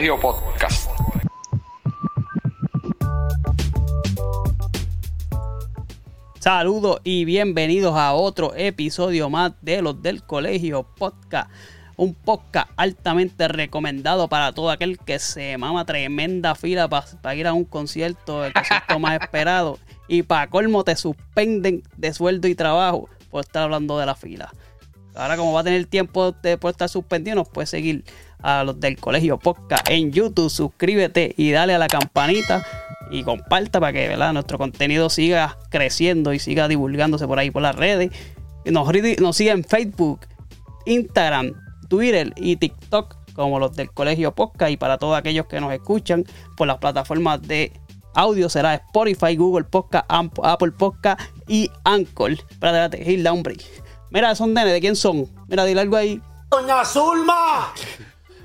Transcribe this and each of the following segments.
del Colegio Podcast. Saludos y bienvenidos a otro episodio más de los del Colegio Podcast. Un podcast altamente recomendado para todo aquel que se mama tremenda fila para ir a un concierto, el concierto más esperado. Y para colmo te suspenden de sueldo y trabajo por estar hablando de la fila. Ahora como va a tener tiempo de por estar suspendido, nos puede seguir a los del Colegio Podcast en YouTube. Suscríbete y dale a la campanita y comparta para que nuestro contenido siga creciendo y siga divulgándose por ahí por las redes. Nos, nos sigue en Facebook, Instagram, Twitter y TikTok como los del Colegio Podcast y para todos aquellos que nos escuchan por las plataformas de audio será Spotify, Google Podcast, Apple Podcast y Anchor. Espérate, espérate, Down Break. Mira, son nenes, ¿de quién son? Mira, dile algo ahí. Doña Zulma.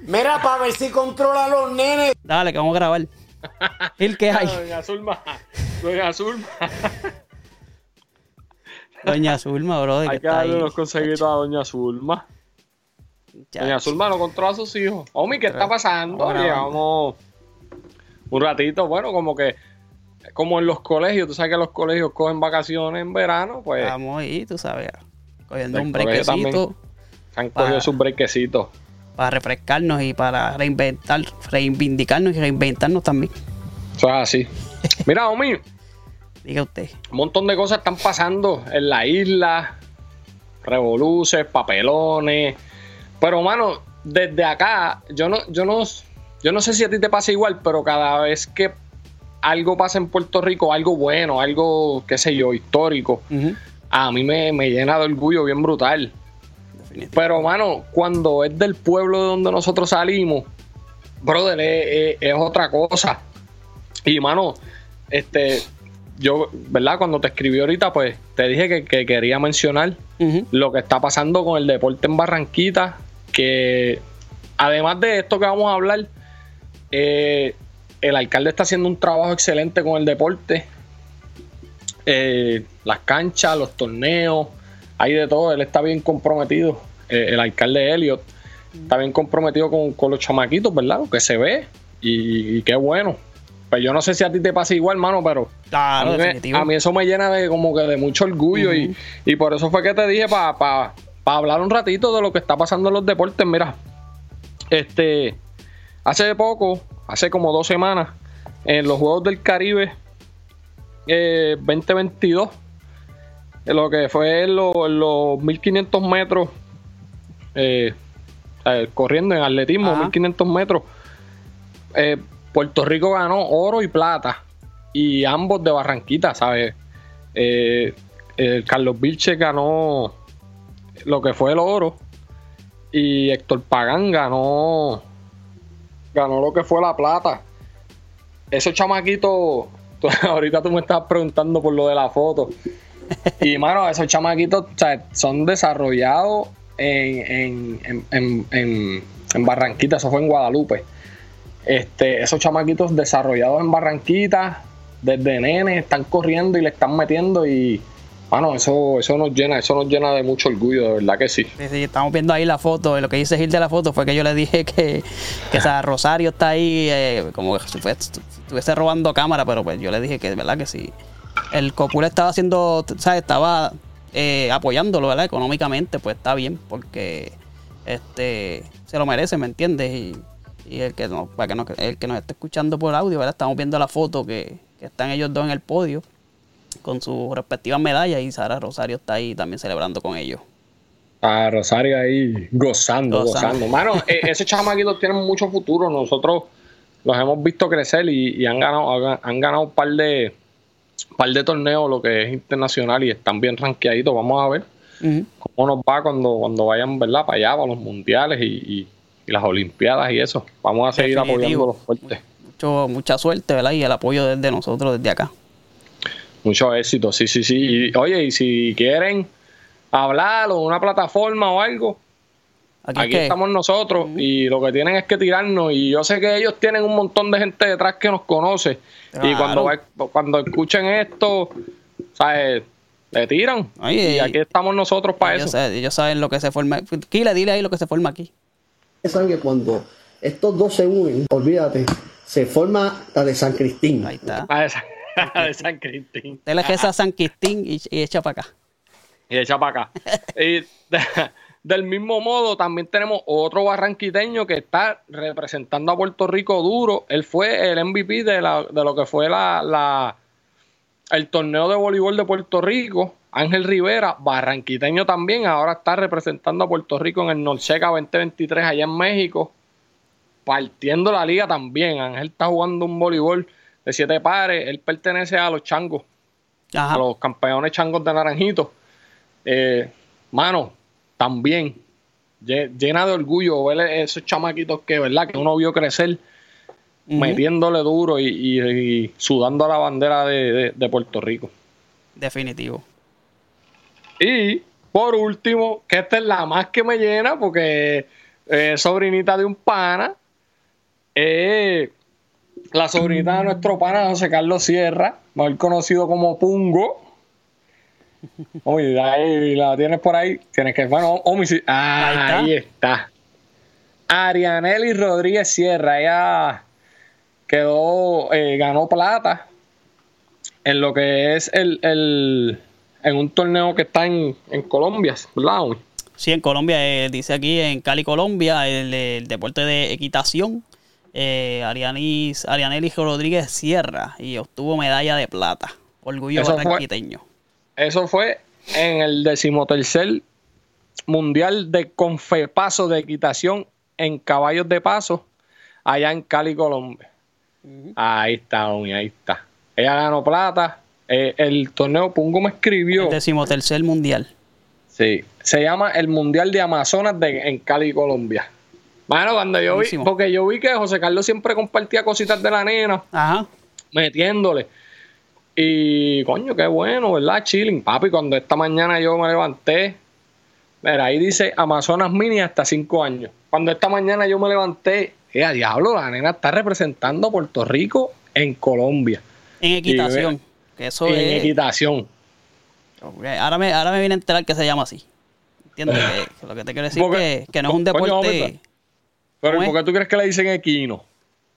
Mira, para ver si controla a los nenes. Dale, que vamos a grabar. ¿El qué hay? Doña Zulma. Doña Zulma. Doña Zulma, bro. Hay que darle unos consejitos a Doña Zulma. Doña Zulma no controla a sus hijos. Omi, ¿qué está pasando? Llevamos un ratito, bueno, como que como en los colegios, tú sabes que los colegios cogen vacaciones en verano, pues. Vamos ahí, tú sabes, cogiendo un brequecito. Se han cogido sus brequecitos. Para refrescarnos y para reinventar, reivindicarnos y reinventarnos también. Eso es así. Mira, Omi. Diga usted. Un montón de cosas están pasando en la isla. Revoluces, papelones. Pero, mano, desde acá, yo no, yo no, yo no sé si a ti te pasa igual, pero cada vez que algo pasa en Puerto Rico, algo bueno, algo, qué sé yo, histórico, a mí me, llena de orgullo bien brutal. Pero, mano, cuando es del pueblo de donde nosotros salimos, brother, es, otra cosa. Y, mano, este, yo, ¿verdad? Cuando te escribí ahorita, pues te dije que, quería mencionar lo que está pasando con el deporte en Barranquita, que además de esto que vamos a hablar, eh, el alcalde está haciendo un trabajo excelente con el deporte. Eh, las canchas, los torneos, hay de todo. Él está bien comprometido. Eh, el alcalde Elliot está bien comprometido con, los chamaquitos, ¿verdad? Lo que se ve. Y, qué bueno. Pues yo no sé si a ti te pasa igual, mano, pero a, mí eso me llena de como que de mucho orgullo. y, por eso fue que te dije para hablar un ratito de lo que está pasando en los deportes. Mira, este hace poco, hace como dos semanas, en los Juegos del Caribe 2022, eh, lo que fue en los, 1500 metros, eh, corriendo en atletismo, 1500 metros, eh, Puerto Rico ganó oro y plata, y ambos de Barranquita, ¿sabes? Carlos Vilche ganó lo que fue el oro, y Héctor Pagán ganó, ganó lo que fue la plata. Esos chamaquitos ahorita tú me estás preguntando por lo de la foto. Y, mano, esos chamaquitos son desarrollados en, en, Barranquita, eso fue en Guadalupe. Este, esos chamaquitos desarrollados en Barranquita, desde nene, están corriendo y le están metiendo y, mano, eso, eso nos llena, eso nos llena de mucho orgullo, de verdad que sí. Estamos viendo ahí la foto, lo que dice Gil de la foto fue que yo le dije que, que Rosario está ahí eh, como si estuviese robando cámara, pero pues yo le dije que de verdad que sí. El Copula estaba haciendo, ¿sabes? Estaba eh, apoyándolo, ¿verdad? Económicamente, pues está bien, porque este se lo merece, ¿me entiendes? Y, el que no, para que no, el que nos esté escuchando por audio, ¿verdad? Estamos viendo la foto que, que están ellos dos en el podio con sus respectivas medallas y Sara Rosario está ahí también celebrando con ellos. Ah, Rosario ahí gozando, gozando. Mano, eh, esos chamaquitos tienen mucho futuro. Nosotros los hemos visto crecer y, han ganado han, ganado un par de par de torneos, lo que es internacional, y están bien rankeaditos. Vamos a ver cómo nos va cuando, cuando vayan, ¿verdad? Para allá, para los mundiales y, las olimpiadas y eso. Vamos a seguir apoyándolos fuerte. Mucho, mucha suerte, ¿verdad? Y el apoyo desde nosotros, desde acá. Mucho éxito, sí, sí, sí. oye, y si quieren hablar o una plataforma o algo, aquí, estamos nosotros y lo que tienen es que tirarnos. Y yo sé que ellos tienen un montón de gente detrás que nos conoce. Y cuando, cuando escuchen esto, ¿sabes? Le tiran. y aquí estamos nosotros para eso. ellos saben lo que se forma. Kila, dile ahí lo que se forma aquí. Saben que cuando estos dos se unen, olvídate, se forma la de San Cristín. Ahí está. De San, de San Cristín. Usted le reza a San Cristín y, y echa para acá. Y echa para acá. y de- del mismo modo, también tenemos otro barranquiteño que está representando a Puerto Rico duro. Él fue el MVP de, la- de lo que fue la, la- el torneo de voleibol de Puerto Rico. Ángel Rivera, barranquiteño también, ahora está representando a Puerto Rico en el Norseca 2023 allá en México. Partiendo la liga también. Ángel está jugando un voleibol de siete pares. Él pertenece a los changos Ajá. a los campeones changos de Naranjito. Eh, mano, también lle- llena de orgullo ver esos chamaquitos que, ¿verdad? Que uno vio crecer metiéndole duro y, y- y sudando a la bandera de, de- de Puerto Rico. Definitivo. Y por último, que esta es la más que me llena porque es sobrinita de un pana. eh, la sobrinita de nuestro pana José Carlos Sierra, mejor conocido como Pungo. Oye, ahí la tienes por ahí. Tienes que. Bueno, Omi, sí. Ah, Ahí está. Arianeli Rodríguez Sierra, ella quedó, eh, ganó plata en lo que es el, el- en un torneo que está en, en Colombia, ¿verdad? Sí, en Colombia, eh, dice aquí en Cali, Colombia, el, el deporte de equitación. Eh, Arianis, Arianeli Rodríguez Sierra y obtuvo medalla de plata. Orgullo Eso fue- barranquiteño. Eso fue en el decimotercer mundial de confepaso de equitación en caballos de paso allá en Cali, Colombia. Ahí está, ahí está. Ella ganó plata. Eh, el torneo Pungo me escribió. El decimotercer mundial. Sí, se llama el Mundial de Amazonas de, en Cali, Colombia. Bueno, cuando yo vi, porque yo vi que José Carlos siempre compartía cositas de la nena, Ajá. metiéndole. Y coño, qué bueno, ¿verdad? Chilling, papi. Cuando esta mañana yo me levanté, mira, ahí dice Amazonas Mini hasta 5 años. Cuando esta mañana yo me levanté, eh, a diablo, la nena está representando a Puerto Rico en Colombia. En equitación. Que eso en es. equitación. Ok, Ahora me, ahora me viene a enterar que se llama así. ¿Entiendes? Que- que lo que te quiero decir Porque- que, que no es un deporte. Pero ¿Cómo ¿por qué tú crees que le dicen equino?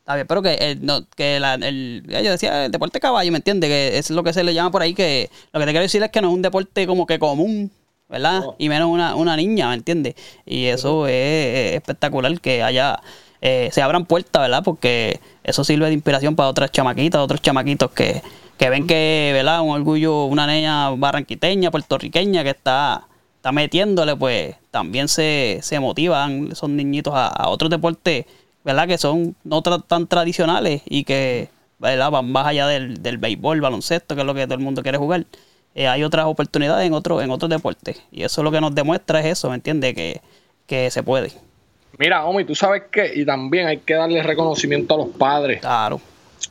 Está bien, pero que, el, no, que la- el, yo decía el deporte caballo, ¿me entiendes? Que es lo que se le llama por ahí, que lo que te quiero decir es que no es un deporte como que común, ¿verdad? No. Y menos una, una niña, ¿me entiendes? Y eso es, es espectacular que haya, eh, se abran puertas, ¿verdad? Porque eso sirve de inspiración para otras chamaquitas, otros chamaquitos que, que ven que, ¿verdad? Un orgullo, una niña barranquiteña, puertorriqueña que está, está metiéndole, pues también se, se motivan esos niñitos a, a otros deportes, ¿verdad? Que son no tra- tan tradicionales y que, ¿verdad? Van más allá del, del béisbol, baloncesto, que es lo que todo el mundo quiere jugar. Eh, hay otras oportunidades en otros en otros deportes. Y eso lo que nos demuestra es eso, ¿me entiendes? Que, que se puede. Mira, Omi, tú sabes que, y también hay que darle reconocimiento a los padres, Claro.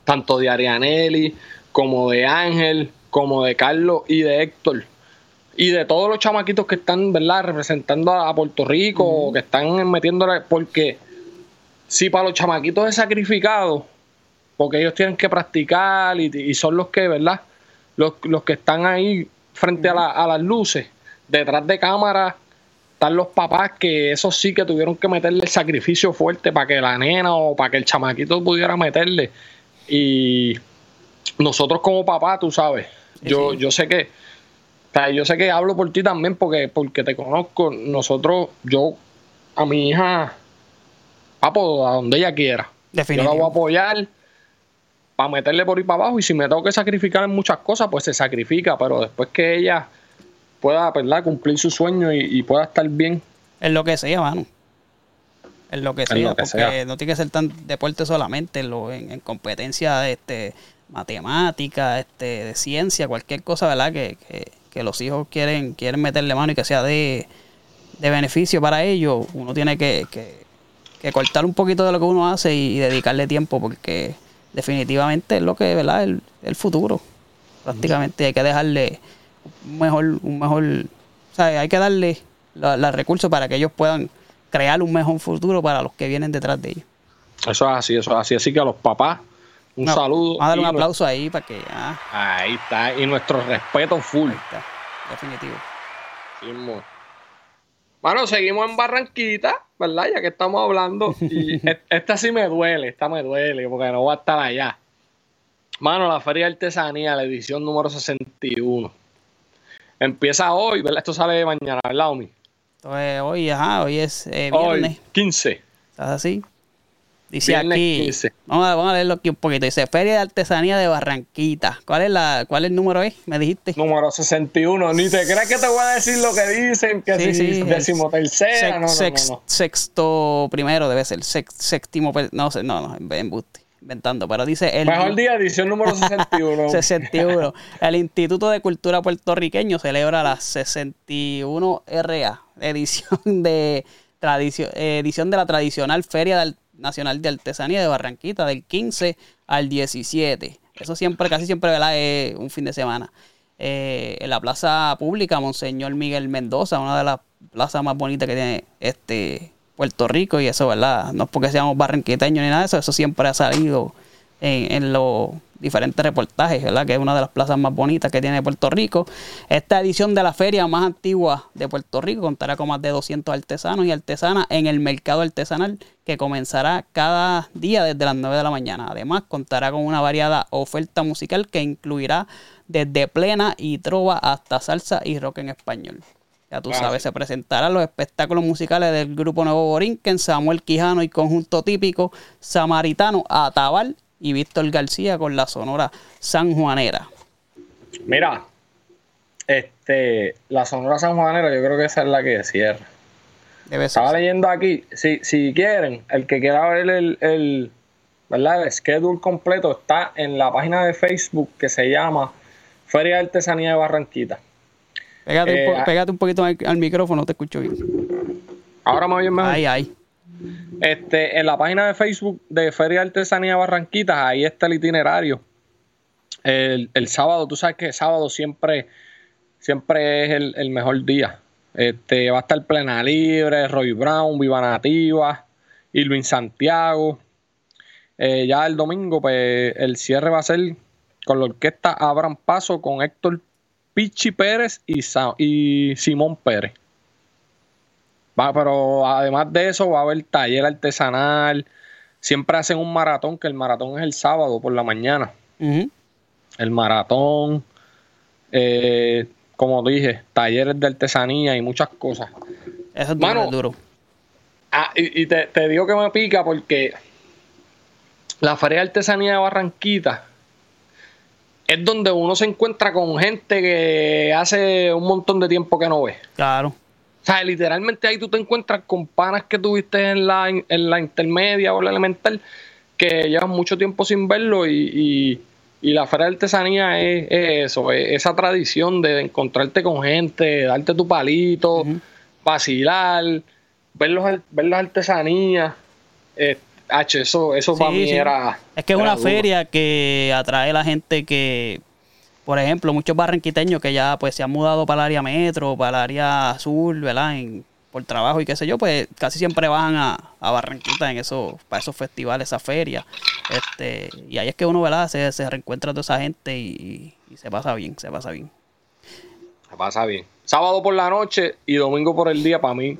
tanto de Arianelli, como de Ángel, como de Carlos y de Héctor. Y de todos los chamaquitos que están, ¿verdad?, representando a, Puerto Rico, o que están metiéndole, porque si para los chamaquitos es sacrificado, porque ellos tienen que practicar y, y son los que, ¿verdad?, los, los que están ahí frente a, la- a las luces, detrás de cámara están los papás que esos sí que tuvieron que meterle el sacrificio fuerte para que la nena o para que el chamaquito pudiera meterle. Y nosotros como papá, tú sabes, yo, yo sé que, sea, yo sé que hablo por ti también porque, porque te conozco. Nosotros, yo, a mi hija, papo, a donde ella quiera. Yo la voy a Definitivo. apoyar para meterle por ahí para abajo y si me tengo que sacrificar en muchas cosas, pues se sacrifica, pero después que ella pueda, ¿verdad? cumplir su sueño y, y pueda estar bien. En lo que sea, mano. En lo que sea, lo que porque sea. no tiene que ser tan deporte solamente, en, lo, en, en competencia este, matemática, este, de ciencia, cualquier cosa, ¿verdad? Que, que, que los hijos quieren, quieren meterle mano y que sea de, de beneficio para ellos, uno tiene que, que, cortar un poquito de lo que uno hace y, dedicarle tiempo, porque definitivamente es lo que, ¿verdad? El, el futuro. Prácticamente hay que dejarle un mejor, un mejor, o sea, hay que darle los recursos para que ellos puedan crear un mejor futuro para los que vienen detrás de ellos. Eso es así, eso es así. Así que a los papás, un No, saludo. Vamos a darle un aplauso ahí para que. ah, Ahí está. Y nuestro respeto full. ahí está. Definitivo. Sí. Bueno, seguimos en Barranquita, ¿verdad? Ya que estamos hablando. Y e- esta sí me duele, esta me duele, porque no voy a estar allá. Mano, la Feria de Artesanía, la edición número 61. Empieza hoy, ¿verdad? Esto sale mañana, ¿verdad, Omi? Entonces, hoy, ajá, hoy es eh, Hoy, viernes. 15. ¿Estás así? Dice Viernes aquí. 15. Vamos a, vamos a leerlo aquí un poquito. Dice Feria de Artesanía de Barranquita. ¿Cuál es la, cuál es el número es? Me dijiste. Número 61. Ni te creas que te voy a decir lo que dicen, que Sí, si sí, decimotercera. Sex- No, no, sex- no. Sexto primero debe ser. Sex- séptimo, no sé, no, no, embuste, inventando. Pero dice el Mejor día, edición número 61. 61. El Instituto de Cultura Puertorriqueño celebra la 61 RA, edición de tradicio- eh, edición de la tradicional Feria del- Nacional de Artesanía de Barranquita del 15 al 17. Eso siempre, casi siempre, ¿verdad? Es un fin de semana. Eh, en la plaza pública Monseñor Miguel Mendoza, una de las plazas más bonitas que tiene este Puerto Rico, y eso, ¿verdad? No es porque seamos barranquiteños ni nada de eso, eso siempre ha salido en, en los diferentes reportajes, ¿verdad? Que es una de las plazas más bonitas que tiene Puerto Rico. Esta edición de la feria más antigua de Puerto Rico contará con más de 200 artesanos y artesanas en el mercado artesanal que comenzará cada día desde las 9 de la mañana. Además, contará con una variada oferta musical que incluirá desde plena y trova hasta salsa y rock en español. Ya tú sabes, se presentarán los espectáculos musicales del grupo Nuevo Borinquen, Samuel Quijano y conjunto típico samaritano Atabal y Víctor García con la sonora sanjuanera. Mira, este, la Sonora San Juanera, yo creo que esa es la que cierra. Debe ser. Estaba leyendo aquí, si, si quieren, el que quiera ver el, el, ¿verdad? el schedule completo está en la página de Facebook que se llama Feria de Artesanía de Barranquita. Pégate, un, Eh, po- pégate un poquito al, al micrófono, te escucho bien. Ahora me oyen mejor. Ay, ay. Este, en la página de Facebook de Feria Artesanía de Barranquita, ahí está el itinerario. El, sábado, tú sabes que sábado siempre, siempre es el, mejor día. Este, va a estar Plena Libre, Roy Brown, Viva Nativa, Irving Santiago. Eh, ya el domingo, pues el cierre va a ser con la orquesta Abran Paso con Héctor Pichi Pérez y, y Simón Pérez. Va, pero además de eso va a haber taller artesanal. Siempre hacen un maratón, que el maratón es el sábado por la mañana. El maratón, eh, como dije, talleres de artesanía y muchas cosas. Eso es duro, Mano, duro. Ah, y, y te, te digo que me pica porque la Feria de Artesanía de Barranquita es donde uno se encuentra con gente que hace un montón de tiempo que no ve. Claro. O sea, literalmente ahí tú te encuentras con panas que tuviste en la, en la intermedia o la elemental que llevan mucho tiempo sin verlo y, y- y la feria de artesanía es, es eso, es esa tradición de encontrarte con gente, darte tu palito, vacilar, ver, los, ver las artesanías. Eh, H, eso, eso Sí, para mí sí. era... Es que es una duro. feria que atrae a la gente que, por ejemplo, muchos barranquiteños que ya pues se han mudado para el área metro, para el área sur, ¿verdad? En- por trabajo y qué sé yo, pues casi siempre bajan a, a Barranquita en esos, para esos festivales, esa feria. Este, y ahí es que uno, ¿verdad? Se, se reencuentra toda esa gente y, y se pasa bien, se pasa bien. Se pasa bien. Sábado por la noche y domingo por el día para mí.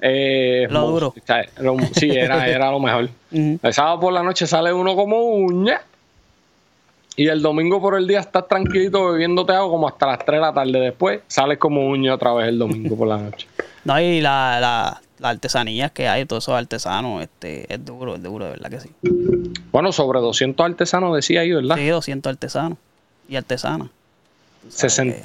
eh, Lo duro. O sea, lo- sí, era, era lo mejor. El sábado por la noche sale uno como uña. Y el domingo por el día estás tranquilito bebiéndote algo como hasta las 3 de la tarde. Después sales como uña otra vez el domingo por la noche. No, y la, la, artesanías que hay, todos esos artesanos, este, es duro, es duro, de verdad que sí. Bueno, sobre 200 artesanos decía ahí, ¿verdad? Sí, 200 artesanos y artesanas. Sesen-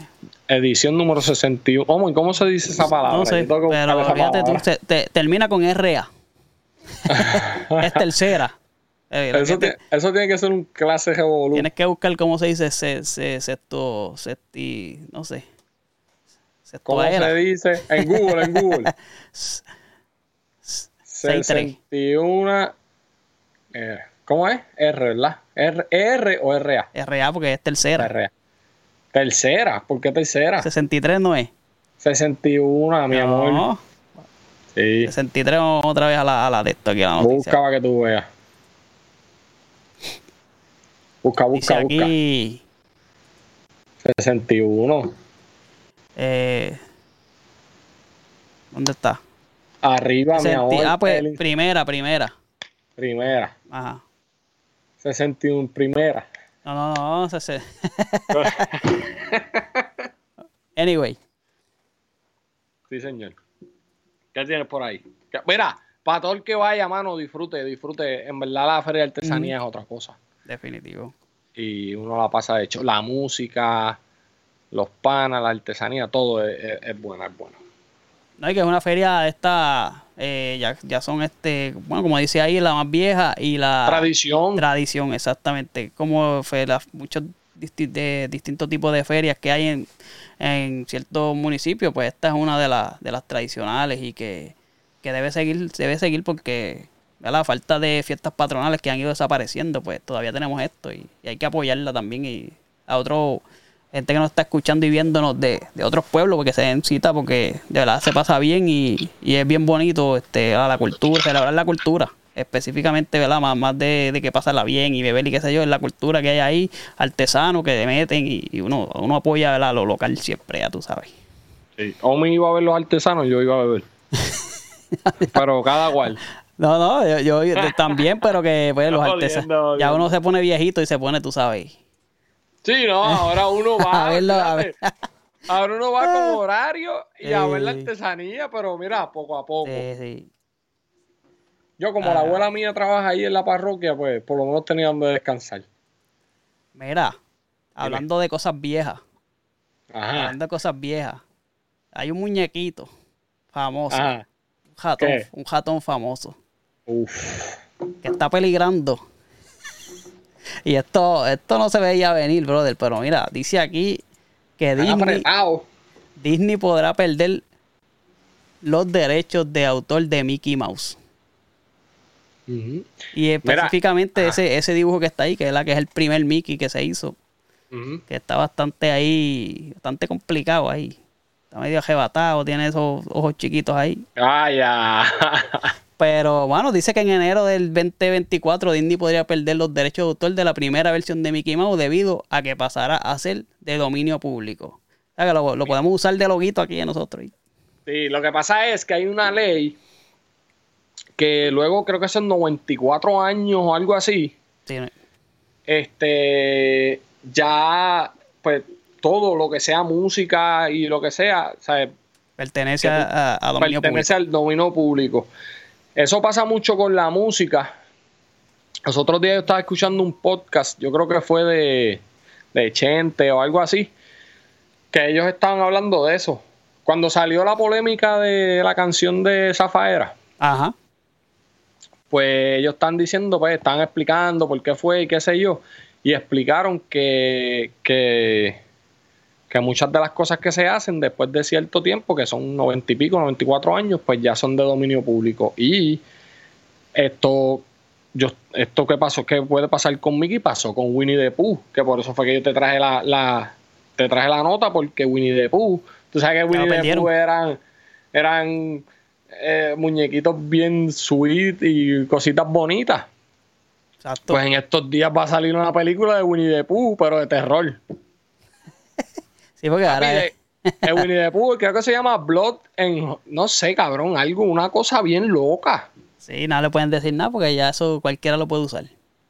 edición número 61. ¿Cómo, ¿Cómo se dice esa palabra? No sé, pero fíjate tú, te- termina con RA. es tercera. Eh, Eso, que ti- eso tiene que ser un clase revolú. Tienes que buscar cómo se dice se, se, sexto, sexti, no sé. ¿Cómo se dice? En Google, en Google. Seis, tres. 61. eh, ¿Cómo es? R, ¿verdad? R, R o RA. RA porque es tercera. RA. Tercera. ¿Por qué tercera? 63 no es. 61, mi amor. No, Sí. 63 vamos otra vez a la, a la de esto aquí a la noticia. Busca para que tú veas. Busca, Dice busca, busca. aquí, 61. eh, ¿Dónde está? Arriba, mi amor. ah, pues el- primera, primera. primera. Ajá. 61 primera. No, no, no, se, se- Anyway, Sí, señor. ¿Qué tienes por ahí? ¿Qué- Mira, para todo el que vaya, mano, disfrute, disfrute. En verdad la feria de artesanía es otra cosa. Definitivo. Y uno la pasa de hecho. La música, los panas, la artesanía, todo es, es- es buena, es buena. No, y que es una feria esta, eh, ya, ya son este, bueno, como dice ahí, la más vieja y la Tradición. tradición, exactamente. Como fue la- muchos disti- de- distintos tipos de ferias que hay en, en ciertos municipios, pues esta es una de, las de las tradicionales y que, que debe seguir, debe seguir porque la falta de fiestas patronales que han ido desapareciendo, pues todavía tenemos esto y, y hay que apoyarla también y a otro gente que nos está escuchando y viéndonos de, de otros pueblos porque se den cita porque de verdad se pasa bien y, y es bien bonito este a la cultura, celebrar la cultura específicamente, ¿verdad? Más, más de, de que pasarla bien y beber y qué sé yo, es la cultura que hay ahí, artesano que le meten y, y uno, uno apoya ¿verdad? lo local siempre, ya tú sabes. Sí. Omi iba a ver los artesanos, yo iba a beber. Pero cada cual. No, no, yo, yo- yo también, pero que pues, los Jodiendo, artesanos, ya uno se pone viejito y se pone, tú sabes. Sí, no, ahora uno va. A verlo, a ver. Ahora uno va con horario y a ver la artesanía, pero mira, poco a poco. Sí, sí. Yo, como Ah. la abuela mía trabaja ahí en la parroquia, pues por lo menos tenía donde descansar. Mira, hablando de cosas viejas, Ajá. hablando de cosas viejas, hay un muñequito famoso, Ajá. un ratón, ¿Qué? un ratón famoso, Uf. que está peligrando. Y esto, esto no se veía venir, brother, pero mira, dice aquí que Están Disney. Disney podrá perder los derechos de autor de Mickey Mouse. Y específicamente ajá. ese, ese dibujo que está ahí, que es la que es el primer Mickey que se hizo, que está bastante ahí, bastante complicado ahí. Está medio arrebatado, tiene esos ojos chiquitos ahí. Ah, ya. Pero bueno, dice que en enero del 2024 Disney podría perder los derechos de autor de la primera versión de Mickey Mouse debido a que pasará a ser de dominio público. O sea que lo, lo podemos usar de loguito aquí de nosotros. Sí, lo que pasa es que hay una ley que luego creo que son 94 años o algo así. Sí, Este ya pues todo lo que sea música y lo que sea, ¿sabes? pertenece a, a- a dominio pertenece al dominio público. Eso pasa mucho con la música. Los otros días yo estaba escuchando un podcast, yo creo que fue de, de Chente o algo así, que ellos estaban hablando de eso. Cuando salió la polémica de la canción de Zafaera, Ajá. pues ellos están diciendo, pues están explicando por qué fue y qué sé yo, y explicaron que, que, que muchas de las cosas que se hacen después de cierto tiempo, que son noventa y pico, 94 años, pues ya son de dominio público. Y esto, yo, esto que pasó, que puede pasar con Mickey, pasó con Winnie the Pooh, que por eso fue que yo te traje la, la te traje la nota, porque Winnie the Pooh, tú sabes que Winnie the. Pooh eran, eran eh, muñequitos bien sweet y cositas bonitas. Exacto. Pues en estos días va a salir una película de Winnie the Pooh, pero de terror. Sí, porque ahora Papi, es- Winnie the Pooh, creo que se llama Blood en, no sé, cabrón, algo, una cosa bien loca. Sí, no le pueden decir nada porque ya eso cualquiera lo puede usar.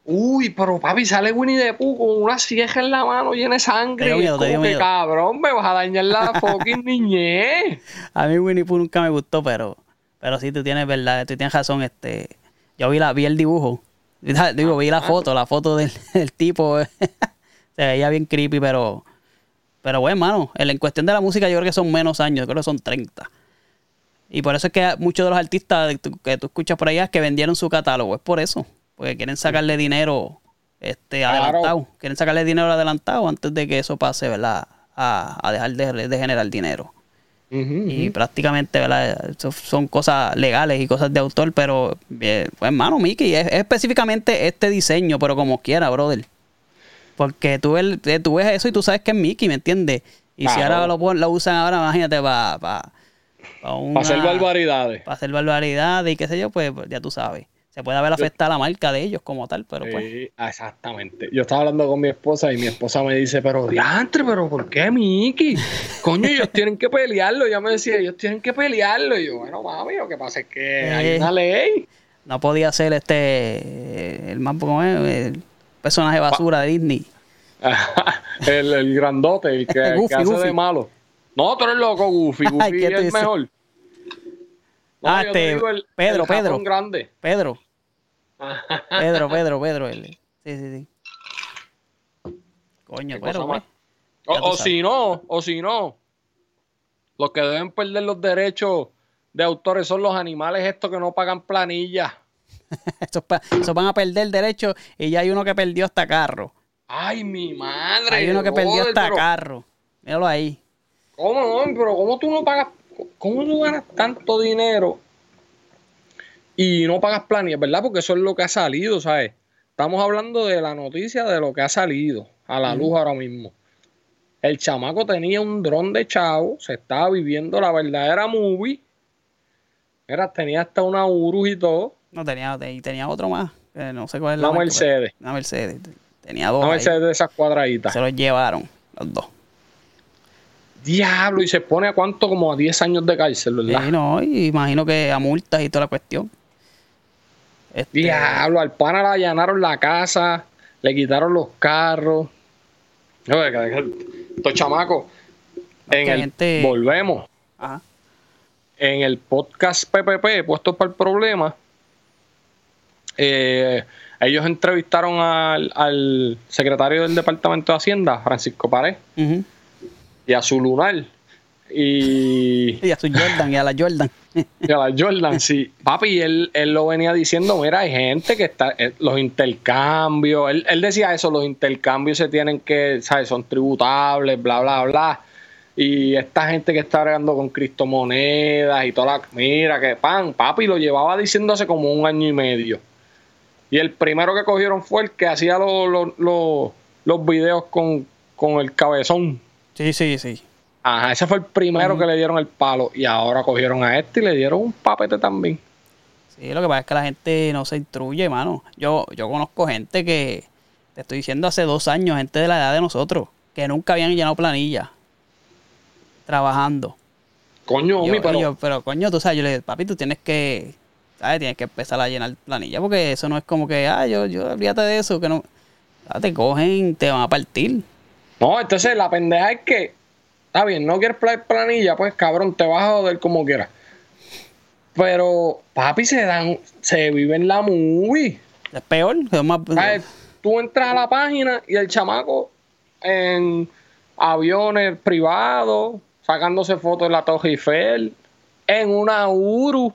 Uy, pero papi, sale Winnie the Pooh con una sieja en la mano llena de sangre. Te miedo, te como que, cabrón, me vas a dañar la fucking niñez. A mí Winnie Pooh nunca me gustó, pero, pero sí, tú tienes verdad, tú tienes razón. Este, yo vi la, vi el dibujo, digo, vi la foto, la foto del, del tipo, se veía bien creepy, pero, pero bueno, mano, en cuestión de la música yo creo que son menos años, yo creo que son 30. Y por eso es que muchos de los artistas que tú escuchas por allá es que vendieron su catálogo, es por eso, porque quieren sacarle dinero este, Claro. adelantado, quieren sacarle dinero adelantado antes de que eso pase, ¿verdad? A, a dejar de, de generar dinero. Y prácticamente, ¿verdad? Eso son cosas legales y cosas de autor, pero, eh, pues, hermano, Mickey, es, es específicamente este diseño, pero como quiera, brother. Porque tú, ves- eh, tú ves eso y tú sabes que es Mickey, ¿me entiendes? Y si ahora lo, lo usan ahora, imagínate, para pa, pa Para hacer barbaridades. Para hacer barbaridades y qué sé yo, pues, pues, ya tú sabes. se puede haber afectado la marca de ellos como tal, pero pues. Sí, exactamente. Yo estaba hablando con mi esposa y mi esposa me dice, pero diantre, pero ¿por qué Mickey? Coño, ellos tienen que pelearlo. Ella me decía, ellos tienen que pelearlo. Y yo, bueno, mami, lo que pasa es que hay Eh. una ley. No podía ser este el más el personaje basura de Disney. el, el grandote, el que, el que Goofy, hace Goofy. de malo. No, tú eres loco, Goofy. Goofy ¿qué te es dice? mejor. No, Ah, este, el- Pedro, el Pedro. grande. Pedro, Pedro, Pedro, Pedro. el- sí, sí, sí. Coño, más. O, o si no, o si no, los que deben perder los derechos de autores son los animales estos que no pagan planilla. esos, esos van a perder derecho y ya hay uno que perdió hasta carro. Ay, mi madre. Hay uno que perdió hasta pero carro. Míralo ahí. ¿Cómo no? Pero ¿cómo tú no pagas? ¿Cómo tú ganas tanto dinero y no pagas planilla? ¿Verdad? Porque eso es lo que ha salido, ¿sabes? Estamos hablando de la noticia de lo que ha salido a la luz ahora mismo. El chamaco tenía un dron de chavo, se estaba viviendo la verdadera movie. Era, tenía hasta una Urus y todo. No tenía, y tenía otro más. no sé cuál es Una la marca, Mercedes. Una Mercedes. Tenía dos. Una ahí. Mercedes de esas cuadraditas. Se los llevaron, los dos. Diablo, y se pone a cuánto, como a 10 años de cárcel, ¿verdad? Sí, no, y imagino que a multas y toda la cuestión. Este, Diablo, al pana le allanaron la casa, le quitaron los carros. Estos chamacos, en que el, gente- volvemos, ajá. en el podcast PPP, puestos para el problema, eh, ellos entrevistaron al, al secretario del Departamento de Hacienda, Francisco Pared, y a su lunar. Y Y a su Jordan y a la Jordan. Y a la Jordan, sí. Papi, él, él lo venía diciendo, mira, hay gente que está, eh, los intercambios, él, él decía eso, los intercambios se tienen que, ¿sabes? Son tributables, bla, bla, bla. Y esta gente que está bregando con criptomonedas y toda la... Mira, que pan, papi, lo llevaba diciendo hace como un año y medio. Y el primero que cogieron fue el que hacía los, los, los, los videos con, con el cabezón. Sí, sí, sí. Ajá, ese fue el primero que le dieron el palo. Y ahora cogieron a este y le dieron un papete también. Sí, lo que pasa es que la gente no se instruye, mano. Yo, yo conozco gente que, te estoy diciendo hace dos años, gente de la edad de nosotros, que nunca habían llenado planilla trabajando. Coño, yo- Omi, pero yo, pero coño, tú sabes, yo le digo, papi, tú tienes que, ¿sabes? Tienes que empezar a llenar planilla, porque eso no es como que, ah, yo, yo, olvídate de eso, que no. Ah, te cogen, te van a partir. No, entonces la pendeja es que, está bien, no quieres pla- planilla, pues cabrón, te vas a joder como quieras. Pero, papi, se dan, se vive en la movie. Es peor, es más. ¿Sabes? Tú entras a la página y el chamaco en aviones privados, sacándose fotos en la Torre Eiffel, en una Uru.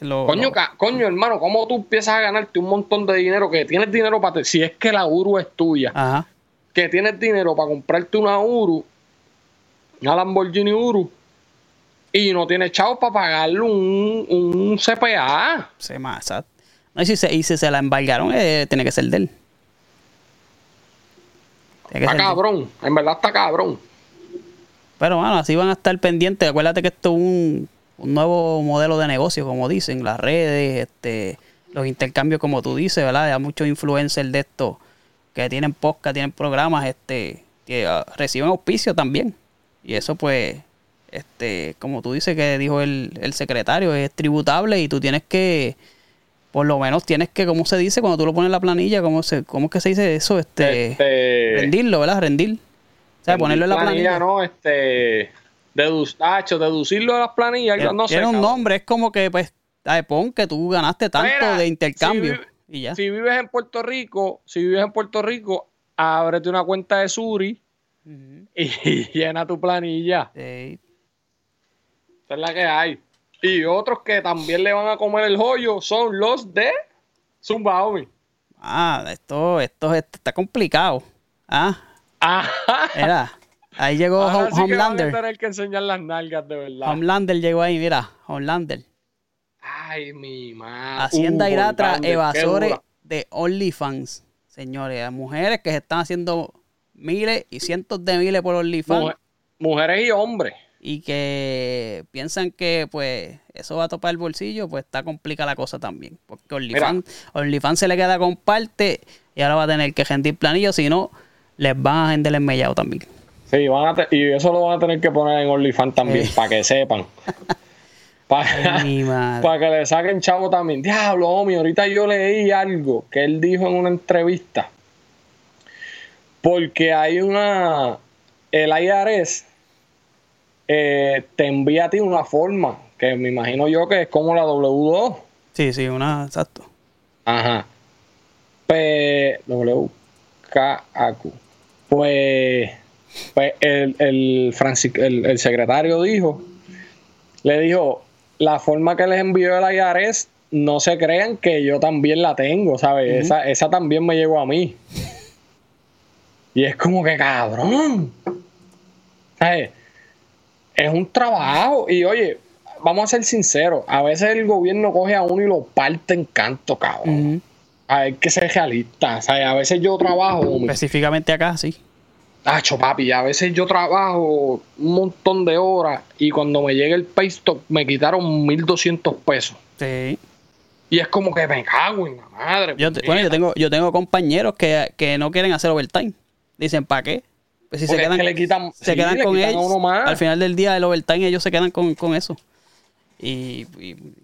lo- Coño, lo- ca- coño, hermano, ¿cómo tú empiezas a ganarte un montón de dinero que tienes dinero para? Si es que la Uru es tuya, Ajá. que tienes dinero para comprarte una Uru, una Lamborghini Uru, y no tienes chavos para pagarle un, un CPA. Se masa. No, y si se, y si se la embargaron, eh, tiene que ser de él. Tiene Está cabrón, en verdad está cabrón. Pero bueno, así van a estar pendientes. Acuérdate que esto es un, un nuevo modelo de negocio, como dicen, las redes, este, los intercambios, como tú dices, ¿verdad? Hay muchos influencers de esto que tienen podcast, tienen programas, este, que ah, reciben auspicio también. Y eso, pues, este, como tú dices que dijo el, el secretario, es tributable y tú tienes que, por lo menos tienes que, ¿cómo se dice? Cuando tú lo pones en la planilla, ¿cómo, se, cómo es que se dice eso? Este, Este, rendirlo, ¿verdad? Rendir. O sea, ponerlo en la planilla. no, este, dedu- hecho, deducirlo de las planillas, Tiene, no sé. tiene un cabrón. nombre, es como que, pues, ay, pon que tú ganaste tanto Mira, de intercambio. si y ya. Si vives en Puerto Rico, si vives en Puerto Rico, ábrete una cuenta de Suri y llena tu planilla. Sí. Esa es la que hay. Y otros que también le van a comer el joyo son los de Zumba Omi. Ah, esto, esto, esto está complicado. Ah, Ajá. mira. Ahí llegó Ahora Hom- sí que van a tener que enseñar las nalgas de verdad. Homelander llegó ahí, mira. Homelander. Ay, mi madre. Hacienda Uh, qué evasores de OnlyFans. Señores, a mujeres que se están haciendo miles y cientos de miles por OnlyFans. Mujer- mujeres y hombres. y que piensan que pues eso va a topar el bolsillo, pues está complicada la cosa también. Porque OnlyFans OnlyFans se le queda con parte y ahora va a tener que rendir planillos, si no, les van a vender el mellado también. Sí, van a y eso lo van a tener que poner en OnlyFans también, para que sepan. Para, que le saquen chavo también. Diablo, Omi, ahorita yo leí algo que él dijo en una entrevista. Porque hay una. El IRS eh, te envía a ti una forma, que me imagino yo que es como la W2. Sí, sí, una, exacto. Ajá. P, W, K, A, Q. Pues, pues el, el, el, el secretario dijo, le dijo, la forma que les envió el IRS, no se crean que yo también la tengo, ¿sabes? esa, esa también me llegó a mí. Y es como que cabrón. ¿Sabes? es un trabajo. Y oye, vamos a ser sinceros, a veces el gobierno coge a uno y lo parte en canto, cabrón. Hay que ser realista. Sea, a veces yo trabajo. Específicamente acá, sí. Tacho, papi, a veces yo trabajo un montón de horas y cuando me llega el paystock me quitaron 1200 pesos. Sí. Y es como que me cago en la madre. Yo, bueno, yo tengo, yo tengo compañeros que, que no quieren hacer overtime. Dicen, ¿para qué? Pues si se quedan, le quitan, se quedan con ellos, al final del día del overtime ellos se quedan con, eso. Y,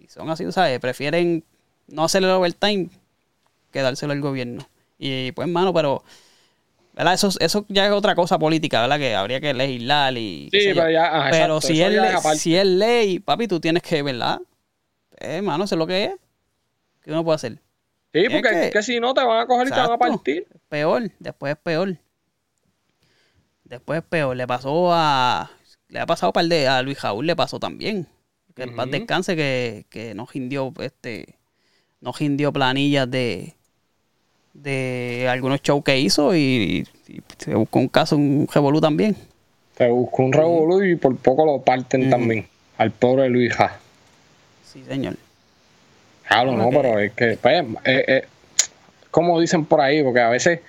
son así, ¿sabes? Prefieren no hacer el overtime que dárselo al gobierno. Y pues, mano, pero... ¿verdad? Eso, eso ya es otra cosa política, ¿verdad? Que habría que legislar y... Sí, pero ya... pero si, es si es ley, papi, tú tienes que, ¿verdad? Eh, mano, eso es lo que es. ¿Qué uno puede hacer? Sí, porque que, si no te van a coger y te van a partir. Peor, después es peor. Después peor, le pasó a. Le ha pasado par de. A Luis Jaúl le pasó también. Que el paz descanse que, que no rindió este. No rindió planillas de. De algunos shows que hizo y, se buscó un caso, un revolú también. Se buscó un revolú y por poco lo parten también. Al pobre Luis Ja. Sí, señor. Claro, no, pero es que, pues, eh, eh, como dicen por ahí, porque a veces,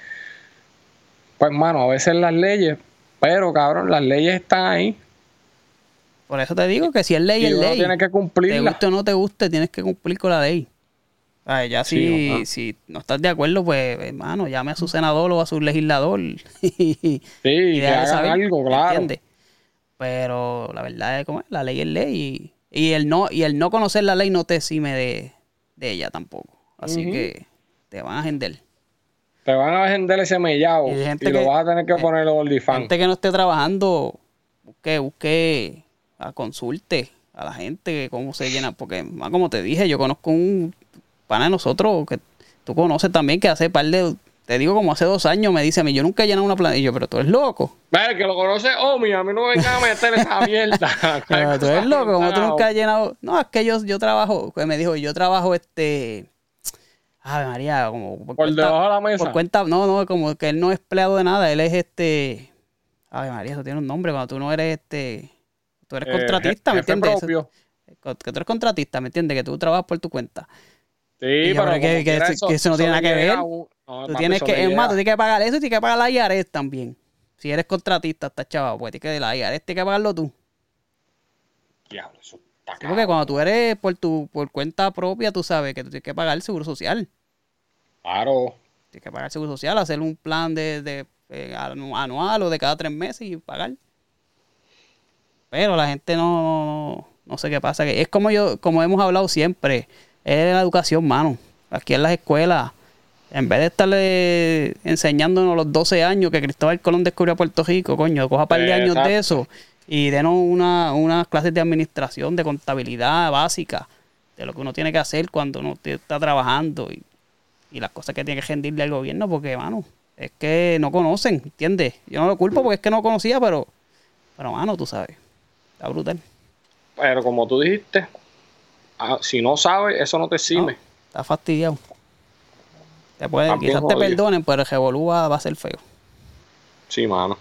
pues, mano, a veces las leyes pero, cabrón, las leyes están ahí. Por eso te digo que si es ley, es ley. Tienes que cumplirla. Te guste o no te guste, tienes que cumplir con la ley. Ya si, si no estás de acuerdo, pues, hermano, llame a su senador o a su legislador. sí, y que hagan algo, claro. Pero la verdad es como la ley es ley. Y, el no, y el no conocer la ley no te exime de, ella tampoco. Así que te van a agender. Te van a vender ese mellado y, y lo vas a tener que eh, poner los fan. Gente que no esté trabajando, busque, busque, a consulte a la gente cómo se llena. Porque, más como te dije, yo conozco un pana de nosotros que tú conoces también que hace par de te digo, como hace dos años me dice a mí, yo nunca he llenado una planilla, pero tú eres loco. Ver, que lo conoce Omi, a mí no me vengan a meter esa mierda. pero tú eres loco, como tú nunca has llenado. No, es que yo, yo trabajo, que me dijo, yo trabajo este Ave María, como por, por debajo de la mesa. Por cuenta, no, no, como que él no es empleado de nada, él es este. Ave María, eso tiene un nombre cuando tú no eres este. Tú eres eh, contratista, ¿me entiendes? que tú eres contratista, ¿me entiendes? Que tú trabajas por tu cuenta. Sí, pero que, que, eso, no tiene nada que ver. tú tienes que, es más, tú tienes que pagar eso y tienes que pagar la IARES también. Si eres contratista, estás chaval, pues tienes que la IARES tienes que pagarlo tú. Diablo, eso está Porque cuando tú eres por tu por cuenta propia, tú sabes que tú tienes que pagar el seguro social. Claro. Tienes que pagar seguro social, hacer un plan de, eh, anual o de cada tres meses y pagar. Pero la gente no, no, sé qué pasa. Es como yo, como hemos hablado siempre, es la educación, mano. Aquí en las escuelas, en vez de estarle enseñándonos los 12 años que Cristóbal Colón descubrió Puerto Rico, coño, coja un par de años de eso y denos una, unas clases de administración, de contabilidad básica, de lo que uno tiene que hacer cuando uno está trabajando y y las cosas que tiene que rendirle al gobierno, porque, mano, es que no conocen, ¿entiendes? Yo no lo culpo porque es que no conocía, pero, pero, mano, tú sabes, está brutal. Pero como tú dijiste, ah, si no sabes, eso no te sirve. está fastidiado. Te puede, quizás te perdonen, pero el revolú va, a ser feo. Sí, mano.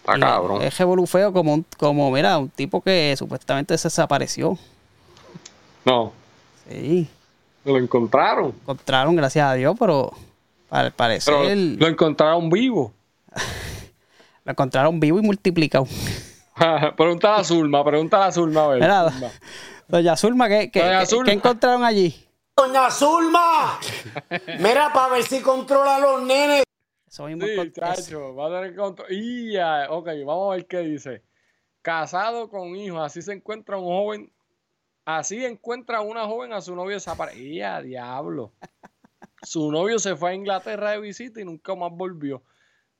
Está cabrón. Es revolú feo como, como, mira, un tipo que supuestamente se desapareció. No. Sí. Lo encontraron. Encontraron, gracias a Dios, pero al parecer. lo encontraron vivo. lo encontraron vivo y multiplicado. pregúntale a Zulma, pregúntale a Zulma, a ver. Mira, Zulma. Doña Zulma, ¿qué, qué, Doña qué- Zulma. qué encontraron allí? Doña Zulma. Mira, para ver si controla a los nenes. Eso mismo Sí, chacho, va a tener control. Y ya, ok, vamos a ver qué dice. Casado con hijos, así se encuentra un joven. Así encuentra una joven a su novio desaparecido. diablo! Su novio se fue a Inglaterra de visita y nunca más volvió.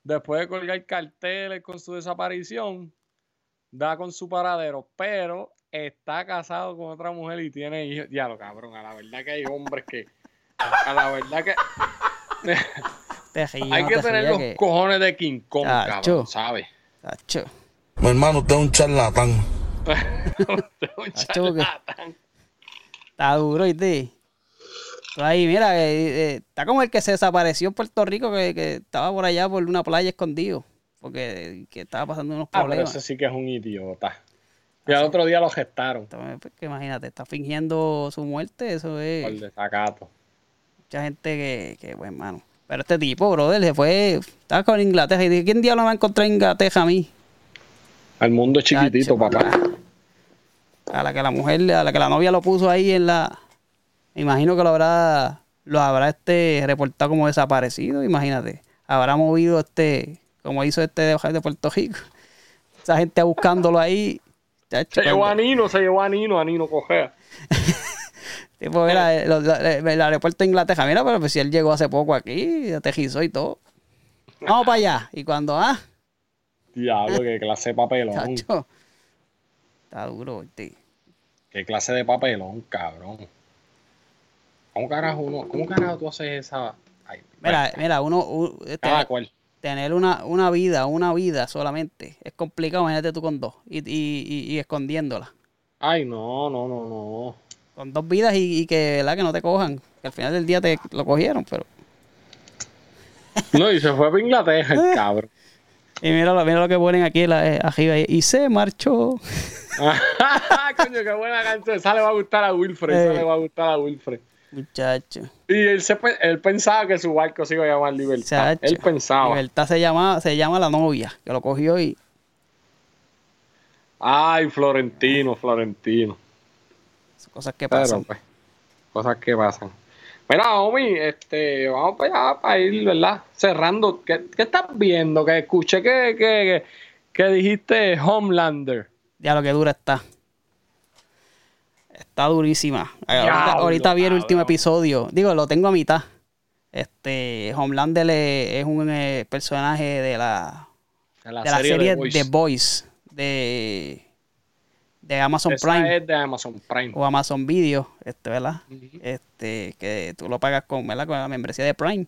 Después de colgar carteles con su desaparición, da con su paradero, pero está casado con otra mujer y tiene hijos. Ya lo cabrón, a la verdad que hay hombres que. A la verdad que. Te Hay que te tener los que- cojones de King Kong, cabrón, ¿sabes? Tacho, Mi hermano, usted es un charlatán. Un Chacho, que- charlatán. Está duro, ¿viste? Tú ahí, mira, eh, eh, está como el que se desapareció en Puerto Rico, que, que estaba por allá por una playa escondido, porque que estaba pasando unos Ah, pero problemas. ese sí que es un idiota. Y al otro día lo gestaron Entonces, pues, imagínate, está fingiendo su muerte, eso por es desacato. mucha gente que, que buen mano. Pero este tipo, brother, se fue, estaba con Inglaterra y dije, ¿quién diablo me va a encontrar en Inglaterra a mí? El mundo es chiquitito, papá. A la que la mujer, a la que la novia lo puso ahí en la... Me imagino que lo habrá, lo habrá este reportado como desaparecido, imagínate. Habrá movido este, como hizo este de de Puerto Rico. Esa gente buscándolo ahí. Chacho, Se llevó a Nino, se llevó a Nino, a Nino Cogea. Tipo, mira, eh, lo- el aeropuerto de Inglaterra, mira, pero pues si él llegó hace poco aquí, aterrizó y todo. Vamos para allá. Y cuando, ah, Diablo, qué clase de papelón. chacho. Está duro, ¿viste? Qué clase de papelón, cabrón. ¿Cómo carajo uno, cómo carajo tú haces esa? Ay, Mira, mira, uno, u- este, cada cual. Tener una, una vida, una vida solamente, es complicado, imagínate tú con dos, y, y, y- y escondiéndola. Ay, no, no, no, no. Con dos vidas y, y que, ¿verdad? que no te cojan. Que al final del día te lo cogieron, pero... No, y se fue para Inglaterra, el cabrón. Y mira, lo- mira lo que ponen aquí la- eh, arriba. Y se marchó. Coño, qué buena canción. Esa le va a gustar a Wilfred. Esa Eh. le va a gustar a Wilfred. Muchacho. Y él, se, él pensaba que su barco se iba a llamar Libertad. Él pensaba. Libertad se llama, se llama la novia, que lo cogió y... Ay, Florentino, Florentino. son Cosas que Pero, pasan. pues, cosas que pasan. Mira, Omi, este, vamos para allá para ir, ¿verdad? Cerrando. ¿Qué, qué estás viendo? Que escuché que, que, que dijiste Homelander. Ya lo que dura está. Está durísima. Ahorita, vi el último episodio. Digo, lo tengo a mitad. Este, Homelander es un eh, personaje de la, De la, de la serie, serie de. The Boys de, de Amazon Esa Prime es de Amazon Prime. o Amazon Video, este, ¿verdad? Este, que tú lo pagas con, ¿verdad? con la membresía de Prime.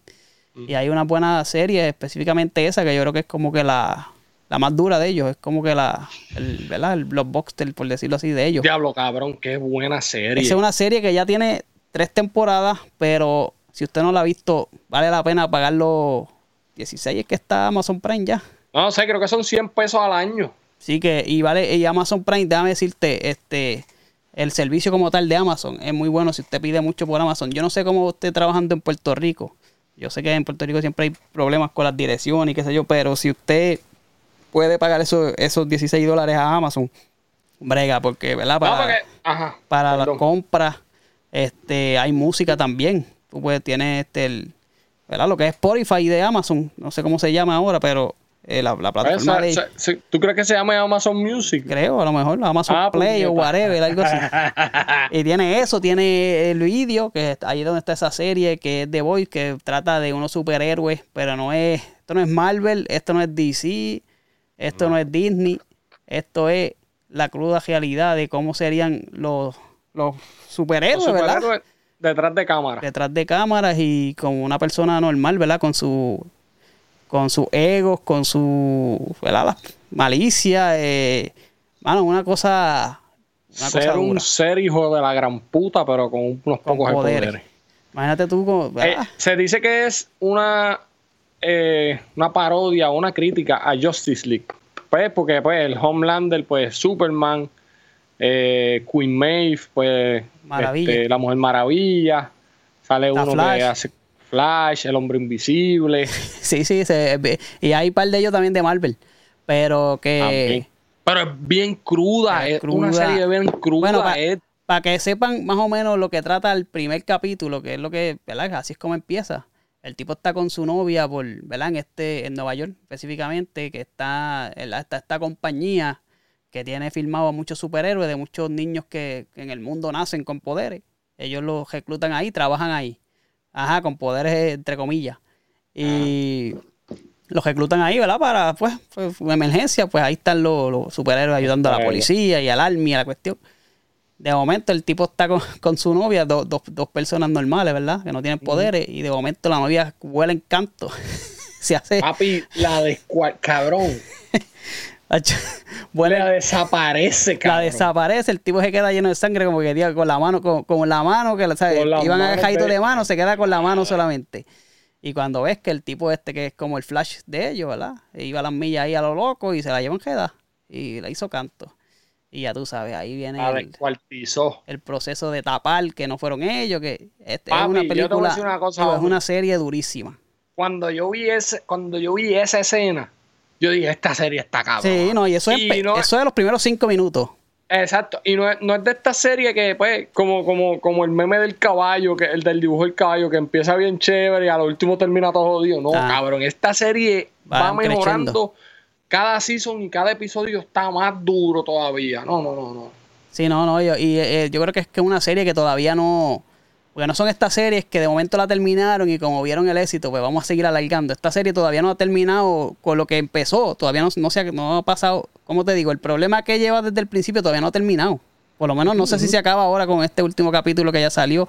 Y hay una buena serie, específicamente esa, que yo creo que es como que la, la más dura de ellos. Es como que la, el, ¿verdad? El blockbuster, por decirlo así, de ellos. Diablo, cabrón, qué buena serie. Esa es una serie que ya tiene tres temporadas, pero si usted no la ha visto, vale la pena pagar los 16, es que está Amazon Prime ya. No sé, creo que son 100 pesos al año. Sí que, y vale, y Amazon Prime, déjame decirte, este, el servicio como tal de Amazon es muy bueno si usted pide mucho por Amazon. Yo no sé cómo usted trabajando en Puerto Rico. Yo sé que en Puerto Rico siempre hay problemas con las direcciones y qué sé yo, pero si usted puede pagar eso- esos 16 dólares a Amazon, brega, porque, ¿verdad? Para, no, porque. Ajá. para las compras, este, hay música también. Tú puedes, tienes este, el, ¿verdad? Lo que es Spotify de Amazon, no sé cómo se llama ahora, pero eh, la, la plataforma Esa- de... esa- sí, ¿Tú crees que se llama Amazon Music? Creo, a lo mejor Amazon Ah, Play o whatever, algo así. y tiene eso, tiene el vídeo, que es ahí donde está esa serie que es The Voice, que trata de unos superhéroes, pero no es, esto no es Marvel, esto no es DC, esto no es Disney, esto es la cruda realidad de cómo serían los, los superhéroes, Los ¿verdad? detrás de cámara. Detrás de cámaras y como una persona normal, ¿verdad? Con su con sus egos, con su ¿verdad? La malicia, eh, mano, una cosa una ser cosa un ser hijo de la gran puta, pero con unos Con pocos de poderes. poderes. Imagínate tú, como, Eh, se dice que es una, eh, una parodia, una crítica a Justice League. Pues porque pues, el Homelander, pues Superman, eh, Queen Maeve, pues este, la Mujer Maravilla, sale uno Flash. que hace Flash, el Hombre Invisible. sí, sí, se- y hay un par de ellos también de Marvel, pero que también. Pero es bien cruda, Es una serie bien cruda. Bueno, pa- Para que sepan más o menos lo que trata el primer capítulo, que es lo que, ¿verdad? Así es como empieza. El tipo está con su novia por, ¿verdad? En este, en Nueva York, específicamente, que está, está esta compañía que tiene filmado a muchos superhéroes de muchos niños que, que en el mundo nacen con poderes. Ellos los reclutan ahí, trabajan ahí. Ajá, con poderes entre comillas. Y los reclutan ahí, ¿verdad? Para, pues, pues, una emergencia, pues ahí están los, los superhéroes ayudando a la policía y al army, a la cuestión. De momento el tipo está con, con su novia, do- dos- dos personas normales, ¿verdad? Que no tienen poderes. Y de momento la novia huele en canto. Se hace... Papi, la descua... Cabrón. huele- La desaparece, la cabrón. desaparece, el tipo se queda lleno de sangre como que tío, con la mano, con, con la mano, que ¿sabes? Iban manos agajaditos de- de mano, se queda con la mano solamente. Y cuando ves que el tipo este que es como el flash de ellos, ¿verdad? Iba a las millas ahí a lo loco y se la llevan queda. Y le hizo canto. Y ya tú sabes, ahí viene el, el proceso de tapar que no fueron ellos, que este, es una película, una cosa, es una serie durísima. Cuando yo vi ese, cuando yo vi esa escena, yo dije, esta serie está cabrón. Sí, no, y eso, es, Y pe- no- eso es los primeros cinco minutos. Exacto, y no es, no es de esta serie que, pues, como, como, como el meme del caballo, que el del dibujo del caballo, que empieza bien chévere y a lo último termina todo jodido. No, Ah. cabrón, esta serie Va va, mejorando. creciendo. Cada season y cada episodio está más duro todavía. No, no, no, no. Sí, no, no, yo, y eh, yo creo que es que es una serie que todavía no... Porque no son estas series que de momento la terminaron y como vieron el éxito, pues vamos a seguir alargando. Esta serie todavía no ha terminado con lo que empezó, todavía no, no, se ha, no ha pasado, ¿cómo te digo? El problema que lleva desde el principio todavía no ha terminado. Por lo menos no sé si se acaba ahora con este último capítulo que ya salió,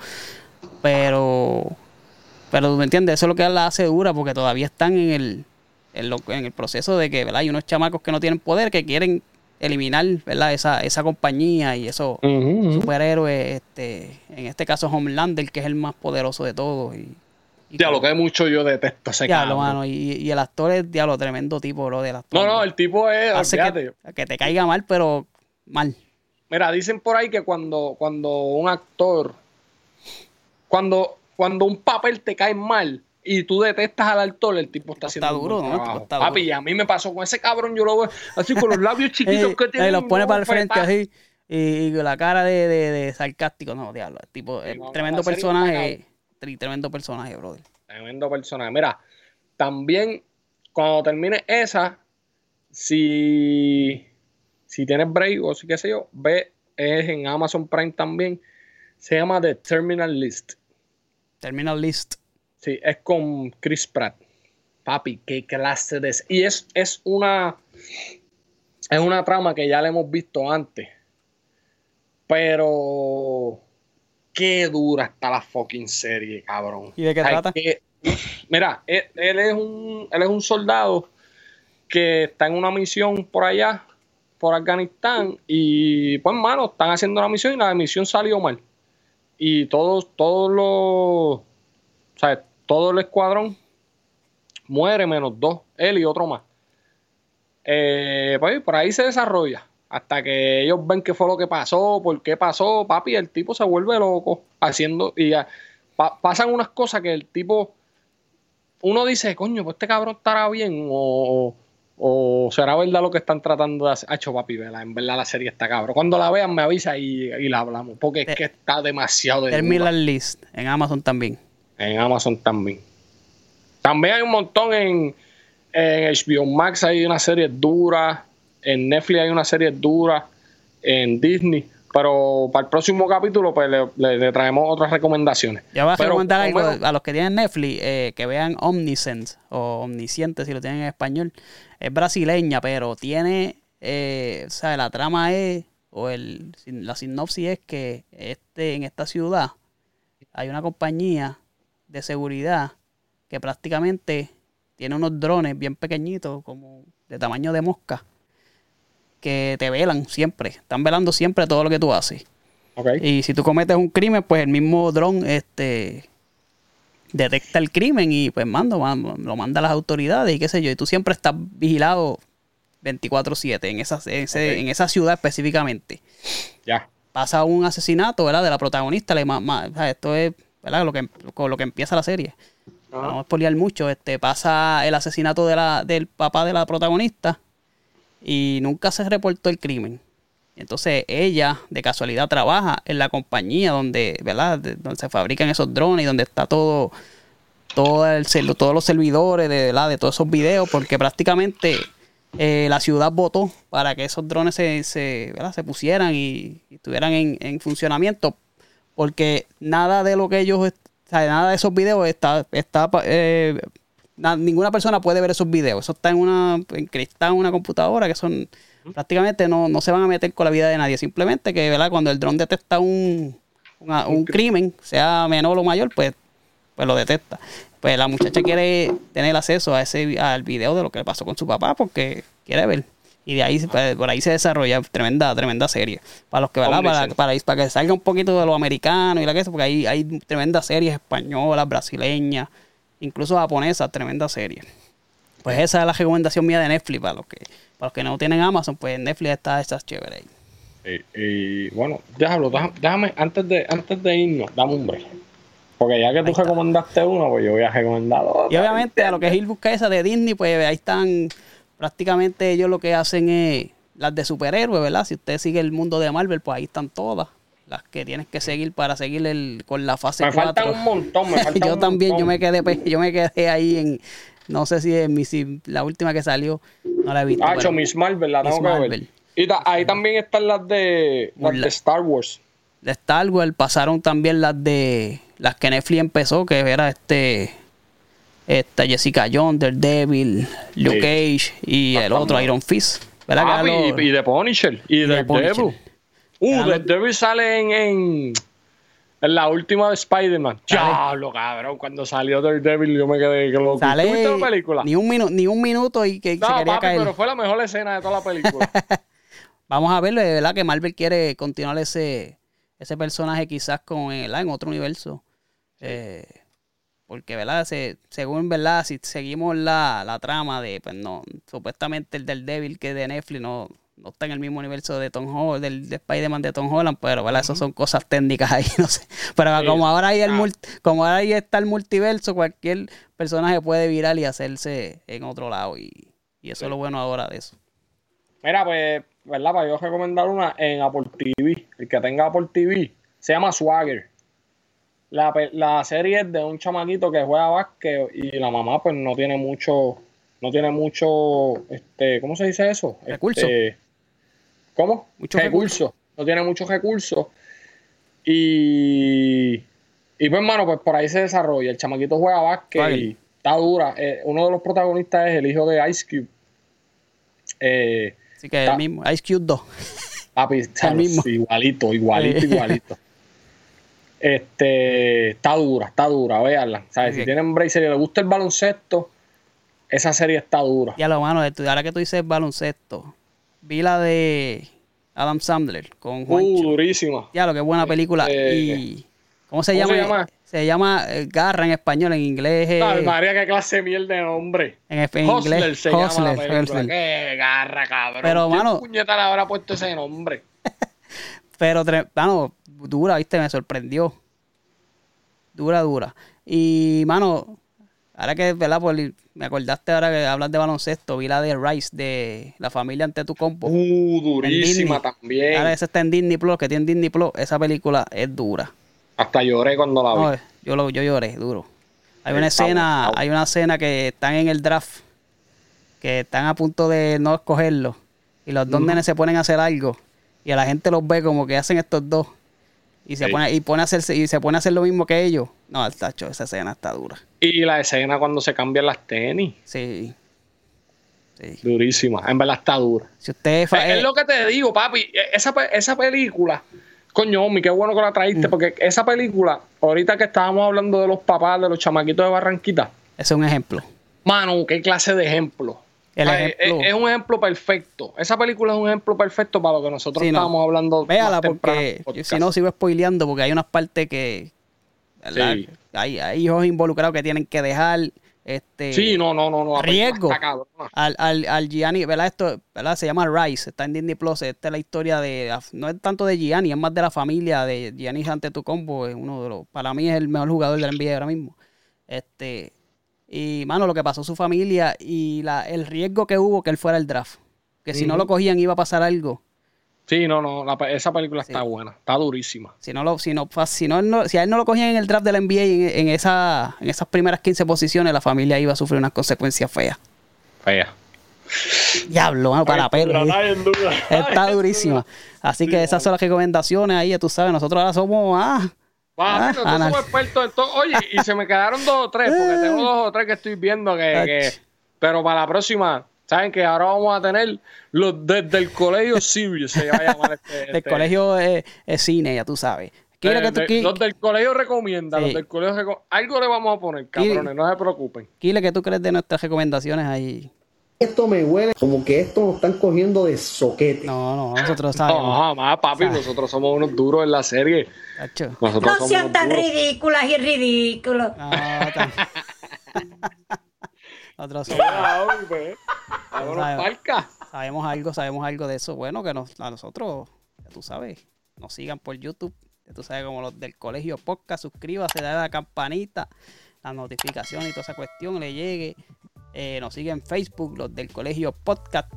pero... Pero tú me entiendes, eso es lo que la hace dura porque todavía están en el, en, lo- en el proceso de que, ¿verdad? Hay unos chamacos que no tienen poder, que quieren eliminar, ¿verdad? Esa, esa compañía y eso superhéroe, este, en este caso Homelander, que es el más poderoso de todos. Y, y Ya lo que mucho yo detesto ese Diablo, mano, y, y el actor es diablo, tremendo tipo, bro, del actor. No, no, el tipo es, Hace que, que te caiga mal, pero mal. Mira, dicen por ahí que cuando, cuando un actor, cuando, cuando un papel te cae mal y tú detestas al actor, el tipo está Está haciendo duro, ¿no? Trabajo. está Papi, duro. y a mí me pasó con ese cabrón, yo lo veo así con los labios chiquitos que tiene. eh, los pone para el frente así y, y la cara de, de- de sarcástico. No, diablo, el tipo, tremendo personaje. Tremendo personaje, brother. Tremendo personaje. Mira, también cuando termine esa, si, si tienes break o si qué sé yo, ve, es en Amazon Prime también. Se llama The Terminal List. Terminal List. Sí, es con Chris Pratt. Papi, qué clase de... Y es, es una... Es una trama que ya la hemos visto antes. Pero... Qué dura está la fucking serie, cabrón. ¿Y de qué trata? que- mira, él, él es un, él es un soldado que está en una misión por allá, por Afganistán, y pues, mano, están haciendo la misión y la misión salió mal. Y todos, todos los, o sea, todo el escuadrón muere menos dos, él y otro más. Eh, pues por ahí se desarrolla. Hasta que ellos ven qué fue lo que pasó, por qué pasó, papi, el tipo se vuelve loco haciendo. Y ya, pa- pasan unas cosas que el tipo. Uno dice, coño, pues este cabrón estará bien. O, o será verdad lo que están tratando de hacer. Hacho, papi, vela, en verdad la serie está cabrón. Cuando la vean, me avisa y, y la hablamos. Porque es que está demasiado de. Terminal List. En Amazon también. En Amazon también. También hay un montón en, en HBO Max, hay una serie dura. En Netflix hay una serie dura. En Disney. Pero para el próximo capítulo, pues le, le- le traemos otras recomendaciones. Ya voy a recomendar algo menos, a los que tienen Netflix, eh, que vean Omniscient o Omnisciente si lo tienen en español. Es brasileña, pero tiene, eh, o sea, la trama es, o el, la sinopsis es que este, en esta ciudad hay una compañía de seguridad que prácticamente tiene unos drones bien pequeñitos, como de tamaño de mosca, que te velan siempre, están velando siempre todo lo que tú haces. Y si tú cometes un crimen, pues el mismo dron este, detecta el crimen y pues mando, ma- lo manda a las autoridades y qué sé yo. Y tú siempre estás vigilado 24/7 en esa, en, ese- Ok. en esa ciudad específicamente. Ya. Pasa un asesinato, ¿verdad? De la protagonista. Le, ma- ma- esto es, ¿verdad? Lo que, con lo que empieza la serie. No vamos a spoilear mucho. Este, pasa el asesinato de la, del papá de la protagonista. y nunca se reportó el crimen. Entonces ella de casualidad trabaja en la compañía donde, ¿verdad? De- donde se fabrican esos drones y donde está todo, todo el, todos los servidores de, ¿verdad? de todos esos videos, porque prácticamente eh, la ciudad votó para que esos drones se, se, ¿verdad? se pusieran y, y estuvieran en, en funcionamiento, porque nada de lo que ellos, o sea, nada de esos videos está, está eh, na- ninguna persona puede ver esos videos. Eso está en una encriptado en una computadora que son prácticamente no, no se van a meter con la vida de nadie. Simplemente que ¿verdad? cuando el dron detecta un, una- un crimen, sea menor o mayor, pues, pues lo detecta. Pues la muchacha quiere tener acceso a ese al video de lo que pasó con su papá porque quiere ver. Y de ahí pues, por ahí se desarrolla tremenda, tremenda serie. Para los que, ¿verdad? Para, para, para que salga un poquito de lo americano y la que eso, porque ahí hay tremendas series españolas, brasileñas, incluso japonesas, tremendas series. Pues esa es la recomendación mía de Netflix para los que, para los que no tienen Amazon, pues Netflix está esas chéveres ahí. Y, y, bueno, déjalo, déjame, antes de, antes de irnos, dame un break. Porque ya que tú recomendaste uno, pues yo voy a recomendar otra. Y obviamente a lo que es ir busca esa de Disney, pues ahí están prácticamente ellos lo que hacen es las de superhéroes, ¿verdad? Si usted sigue el mundo de Marvel, pues ahí están todas. Las que tienes que seguir para seguir el, con la fase Me 4. faltan un montón, me faltan yo un también, yo montón. me quedé, yo me quedé ahí en, no sé si en mi, si la última que salió, no la he visto. Ah, pero- hecho, Miss Marvel, la tengo Miss que ver. Marvel. Y ta- ahí también están las de, las La- de Star Wars. de Star Wars pasaron también las de las que Netflix empezó, que era este esta Jessica Jones, Daredevil, Luke. Cage y el otro Iron Fist. ¿Verdad? Ah, Que y, los- y de Punisher. Y, de de Punisher. Devil. Uh, The los- Devil sale en, en, en la última de Spider-Man. Diablo, cabrón. Cuando salió Daredevil yo me quedé que loco. sale ¿Tú viste la película? ni un minuto ni un minuto y que no, se quería papi, caer. pero fue la mejor escena de toda la película. Vamos a ver, de verdad que Marvel quiere continuar ese ese personaje quizás con en otro universo. Eh, porque, ¿verdad? Se- según, ¿verdad? Si seguimos la, la trama de, pues no, supuestamente el del Devil que es de Netflix no, no está en el mismo universo de Tom Holland, del de Spider-Man de Tom Holland, pero, ¿verdad? Esas son cosas técnicas ahí, no sé. Pero Sí, como ahora hay el ah. como ahora ahí está el multiverso, cualquier personaje puede virar y hacerse en otro lado. Y, y eso es lo bueno ahora de eso. Mira, pues, ¿verdad? Para yo recomendar una en Apple TV. El que tenga Apple TV se llama Swagger. La, la serie es de un chamaquito que juega básquet y la mamá, pues, no tiene mucho. No tiene mucho. Este, ¿Cómo se dice eso? Recursos. Este, ¿Cómo? Muchos recursos. No tiene muchos recursos. Y. Y pues, hermano, pues por ahí se desarrolla. El chamaquito juega básquet y está dura. Eh, uno de los protagonistas es el hijo de Ice Cube. Eh, Así que Está- el mismo, Ice Cube 2. Papi, está- mismo. igualito, igualito, Sí. igualito. Este, está dura, está dura, véanla. ¿Sabes? Si Ok. tienen bracer y les gusta el baloncesto, esa serie está dura. Ya lo mano, ahora que tú dices baloncesto, vi la de Adam Sandler con Uh, Juancho. durísima. ya lo que buena película. eh, y ¿cómo se ¿cómo llama? se llama? Se llama eh, Garra en español, en inglés. eh, Ay, María, qué clase de mierda de nombre. en, en Hustler inglés. se llama Hustler, la película. Hustler. Qué garra, cabrón. Pero, ¿Quién mano- puñeta le habrá puesto ese nombre? Pero, mano, dura, viste, me sorprendió. Dura, dura. Y, mano, ahora que, ¿verdad? Por- me acordaste ahora que hablas de baloncesto, vi la de Rice, de La Familia ante tu compo. Uh, durísima también. Ahora esa está en Disney Plus, que tiene Disney Plus, esa película es dura. Hasta lloré cuando la vi. No, yo, lo, yo lloré, duro. Hay una escena, hay una escena que están en el draft, que están a punto de no escogerlo, y los dos nenes se ponen a hacer algo, y a la gente los ve como que hacen estos dos, y se Sí. pone, y pone a hacerse, y se pone a hacer lo mismo que ellos. No, tacho, esa escena está dura. Y la escena cuando se cambian las tenis. Sí. Sí. Durísima. En verdad está dura. Si usted es lo que te digo, papi. E, Esa, esa película, coño, Omi, qué bueno que la Mm. traíste, porque esa película, ahorita que estábamos hablando de los papás, de los chamaquitos de Barranquita, ese es un ejemplo. mano, qué clase de ejemplo. El ejemplo- Es, es un ejemplo perfecto. Esa película es un ejemplo perfecto para lo que nosotros Sí, no. estábamos hablando. Véala porque yo, si no sigo spoileando porque hay unas partes que. Sí. hay, hay hijos involucrados que tienen que dejar este Sí, no, no, no. no riesgo al, al, al Gianni, ¿verdad? Esto, ¿verdad? Se llama Rice, está en Disney Plus, esta es la historia de, no es tanto de Gianni, es más de la familia de Gianni Antetokounmpo, es uno de los, para mí es el mejor jugador del NBA ahora mismo. Este, y mano, lo que pasó a su familia y la, el riesgo que hubo que él fuera el draft. Que si no lo cogían iba a pasar algo. Sí, no, no, la esa película está buena, está durísima. Si no lo, si no, si no, si a él no lo cogían en el draft de la NBA en, en esa, en esas primeras 15 posiciones, la familia iba a sufrir unas consecuencias feas. Fea. Diablo, mano, para perro. Está durísima. Así que esas son las recomendaciones ahí, ya tú sabes. Nosotros ahora somos ah, Ah, nosotros anal- somos expertos en todo. Oye, y se me quedaron dos o tres, porque tengo dos o tres que estoy viendo que, que-. Pero para la próxima, ¿saben que Ahora vamos a tener los desde el colegio Sirius, se va a llamar este. del este- colegio es cine, ya tú sabes. Quiero eh, que tú, de- los del colegio recomienda, Sí. los del colegio reco- Algo le vamos a poner, cabrones, no se preocupen. Kile, ¿qué tú crees de nuestras recomendaciones ahí? Esto me huele como que esto nos están cogiendo de soquete. No, no, nosotros No, sabemos. jamás, papi, nosotros somos unos duros en la serie. Cacho. Nosotros No somos sean tan duros. ridículas y ridículos. No, tan- Nosotros somos- vámonos sabemos. palca. sabemos algo, sabemos algo de eso. Bueno, que nos, a nosotros, ya tú sabes, nos sigan por YouTube. Ya tú sabes, como los del colegio podcast, suscríbase, dale a la campanita, la notificación y toda esa cuestión le llegue. Eh, nos siguen en Facebook, los del colegio podcast,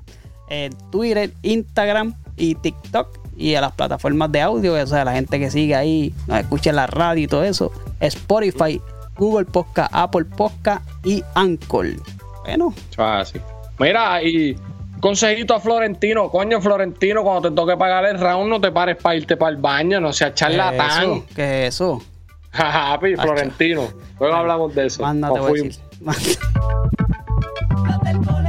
en Twitter, Instagram y TikTok. Y a las plataformas de audio, o sea, la gente que sigue ahí, nos escucha en la radio y todo eso. Spotify, Google Podcast, Apple Podcast y Anchor. Bueno, Ah, sí. Mira, y consejito a Florentino, coño Florentino, cuando te toque pagar el round, no te pares para irte para el baño, no seas charlatán. ¿qué es eso? Jajapi, Florentino. Luego hablamos de eso. Más nada te Nos voy a decir. Hasta el